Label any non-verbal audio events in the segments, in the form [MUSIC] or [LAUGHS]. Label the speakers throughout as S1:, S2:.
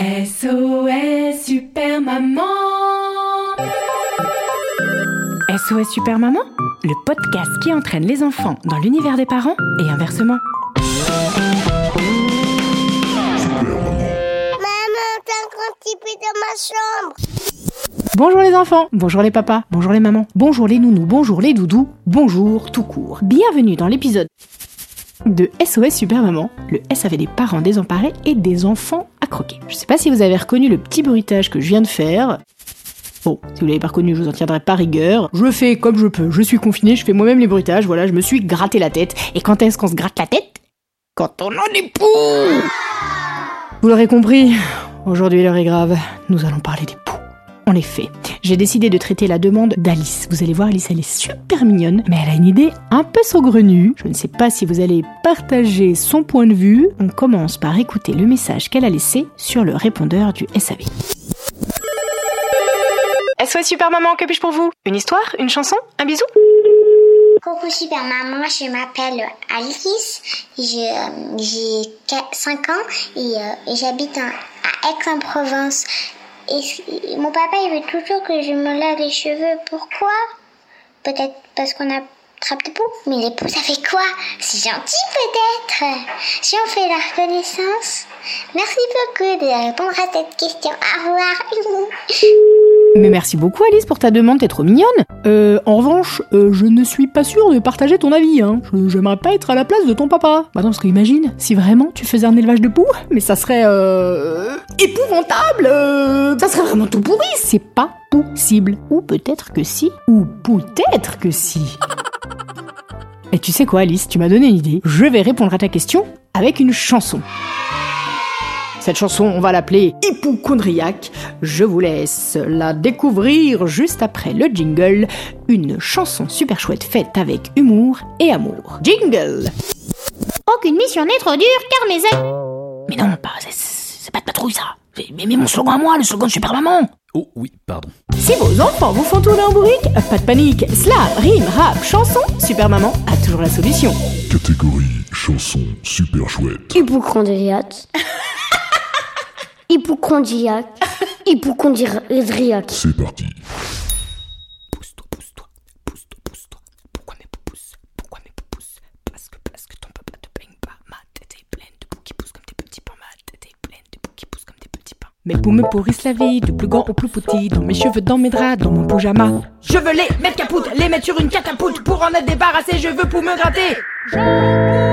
S1: SOS Super Maman SOS Super Maman, le podcast qui entraîne les enfants dans l'univers des parents et inversement.
S2: Maman, t'as un grand petit peu dans ma chambre.
S1: Bonjour les enfants, bonjour les papas, bonjour les mamans, bonjour les nounous, bonjour les doudous, bonjour tout court. Bienvenue dans l'épisode de SOS Super Maman, le SAV des parents désemparés et des enfants Je sais pas si vous avez reconnu le petit bruitage que je viens de faire. Bon, si vous l'avez pas reconnu, je vous en tiendrai pas rigueur. Je fais comme je peux, je suis confiné, je fais moi-même les bruitages, voilà, je me suis gratté la tête. Et quand est-ce qu'on se gratte la tête? Quand on en est pour Vous l'aurez compris, aujourd'hui l'heure est grave, nous allons parler des poux. En effet, j'ai décidé de traiter la demande d'Alice. Vous allez voir, Alice, elle est super mignonne, mais elle a une idée un peu saugrenue. Je ne sais pas si vous allez partager son point de vue. On commence par écouter le message qu'elle a laissé sur le répondeur du SAV. SOS Super Maman, que puis-je pour vous? Une histoire? Une chanson? Un bisou?
S2: Coucou super maman, je m'appelle Alice, j'ai euh, j'ai 5 ans et, euh, j'habite à Aix-en-Provence. Et, mon papa il veut toujours que je me lave les cheveux. Pourquoi? Peut-être parce qu'on attrape des poux. Mais les poux ça fait quoi? C'est gentil peut-être Si on fait la reconnaissance Merci beaucoup de répondre à cette question. Au revoir. [LAUGHS]
S1: Mais merci beaucoup Alice pour ta demande, t'es trop mignonne. Euh, en revanche, euh, je ne suis pas sûre de partager ton avis, hein. Je- J'aimerais pas être à la place de ton papa. Bah non, parce que imagine, si vraiment tu faisais un élevage de poux, mais ça serait euh, épouvantable. euh, ça serait vraiment tout pourri. C'est pas possible. Ou peut-être que si. Ou peut-être que si. Et tu sais quoi Alice, tu m'as donné une idée. Je vais répondre à ta question avec une chanson. Cette chanson, on va l'appeler Hypochondriaque. Je vous laisse la découvrir juste après le jingle. Une chanson super chouette faite avec humour et amour. Jingle
S2: Aucune mission n'est trop dure car mes ailes.
S1: Mais non, pas, c'est- c'est pas de patrouille ça. Mais, mais mon slogan à moi, le slogan de Super Maman.
S3: Oh oui, pardon.
S1: Si vos enfants vous font tourner en bourrique, pas de panique. Slam, rime, rap, chanson, Super Maman a toujours la solution.
S4: Catégorie chanson super chouette.
S5: Hypochondriaque. [LAUGHS] Hypochondriaque. [LAUGHS] Hypochondriaque.
S4: C'est parti.
S3: Pousse-toi, pousse-toi, pousse-toi, pousse-toi. Pourquoi mes poussent Pourquoi mes poussent Parce que, parce que ton papa te baigne pas. Ma tête est pleine de poux qui poussent comme des petits pains. Ma tête est pleine de poux qui poussent comme des petits pains.
S1: Mes poux me pourrissent la vie, du plus grand au plus petit, dans mes cheveux, dans mes draps, dans mon pyjama. Je veux les mettre capoute, les mettre sur une catapulte, pour en être débarrassé, je veux pour me gratter. Mes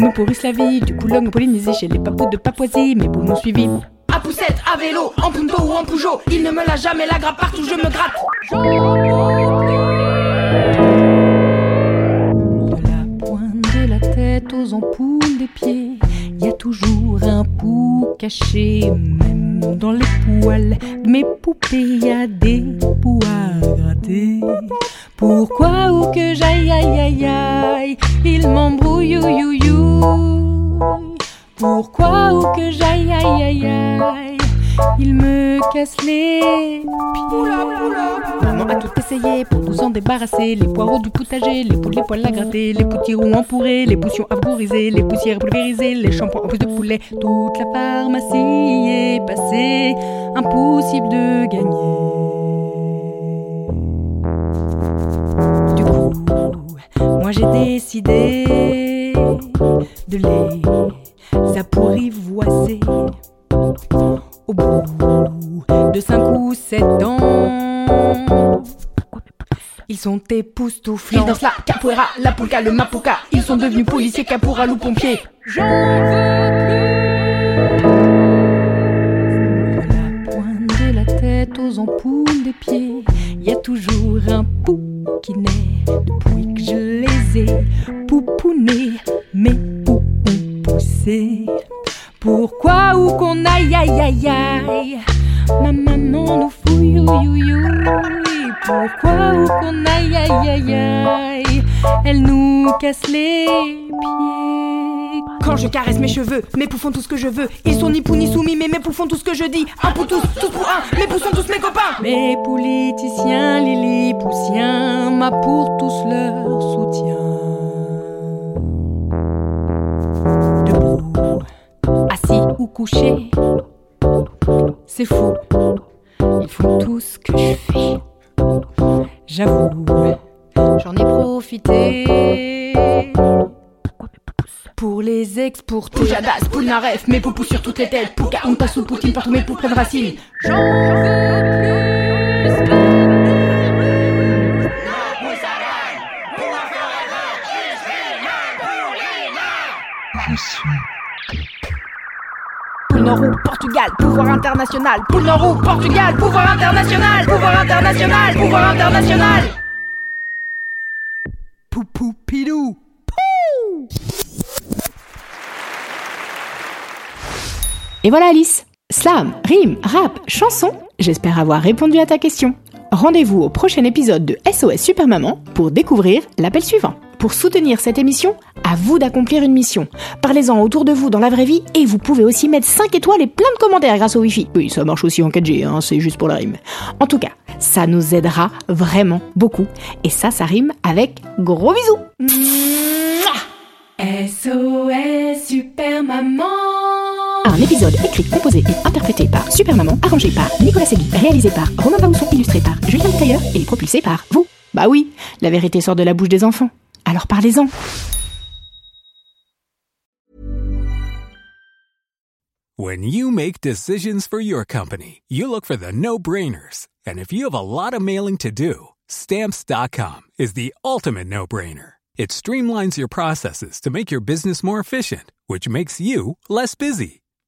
S1: me pourrissent la vie, du Coulomb au Polynésie, chez les papous de Papouasie, mes poux m'ont suivi. À poussette, à vélo, en punto ou en Peugeot, il ne me l'a jamais la grappe partout, je me gratte. De la pointe de la tête aux ampoules des pieds, y a toujours un pou caché, même dans les poils de mes poupées, y a des poux à gratter. Pourquoi ou que j'aille aïe aïe aïe, il m'embrouille you you you. Pourquoi ou que j'aille aïe aïe aïe, il me casse les pieds. Maman a tout essayé pour nous en débarrasser. Les poireaux du potager, les poules, les poils à gratter, les potirons empourrés, les potions à vamporiser, les poussières pulvérisées, les shampoings en plus de poulet. Toute la pharmacie est passée, impossible de gagner. Moi j'ai décidé de les apprivoiser. Au bout de cinq ou sept ans, ils sont époustouflants. Ils dansent la capoeira, la polka, le mapuka. Ils sont devenus policiers, caporal ou pompiers. J'en veux plus. La pointe de la tête aux
S3: ampoules des pieds. Il y a toujours un pou qui naît depuis que je les ai poupounés. Mes poux ont poussé. Pourquoi ou qu'on aille aïe aïe aïe? Ma maman nous fouille you, you, Pourquoi ou qu'on aille aïe aïe aïe? Elle nous casse les
S1: Je caresse mes cheveux, mes poux font tout ce que je veux. Ils sont ni pou ni soumis mais mes poux font tout ce que je dis. Un pour tous, tous pour un, mes poux sont tous mes copains.
S3: Mes politiciens, les poussiens Ma pour tous leur soutien Debout, assis ou couché C'est fou, ils font tout ce que je fais. J'avoue, j'en ai profité pour les exporter.
S1: Jadas, Poulnaref, mes poupous sur toutes les têtes Pouka, Onta sous Poutine, partout mes poux prennent racine
S3: J'en veux plus
S1: Poule Nord ou Portugal, pouvoir international. Poule Nord ou Portugal, pouvoir international. Pouvoir international, pouvoir international.
S3: Poupou
S1: Et voilà Alice Slam, rime, rap, chanson, j'espère avoir répondu à ta question. Rendez-vous au prochain épisode de SOS Super Maman pour découvrir l'appel suivant. Pour soutenir cette émission, à vous d'accomplir une mission. Parlez-en autour de vous dans la vraie vie et vous pouvez aussi mettre 5 étoiles et plein de commentaires grâce au Wi-Fi. Oui, ça marche aussi en 4G, hein, c'est juste pour la rime. En tout cas, ça nous aidera vraiment beaucoup. Et ça, ça rime avec gros bisous.
S3: SOS Super Maman
S1: Un épisode écrit, composé et interprété par Super Maman, arrangé par Nicolas Segui, réalisé par Romain Bausson, illustré par Julien Tailleur et propulsé par vous. Bah oui, la vérité sort de la bouche des enfants. Alors parlez-en.
S5: When you make decisions for your company, you look for the no-brainers. And if you have a lot of mailing to do, stamps.com is the ultimate no-brainer. It streamlines your processes to make your business more efficient, which makes you less busy.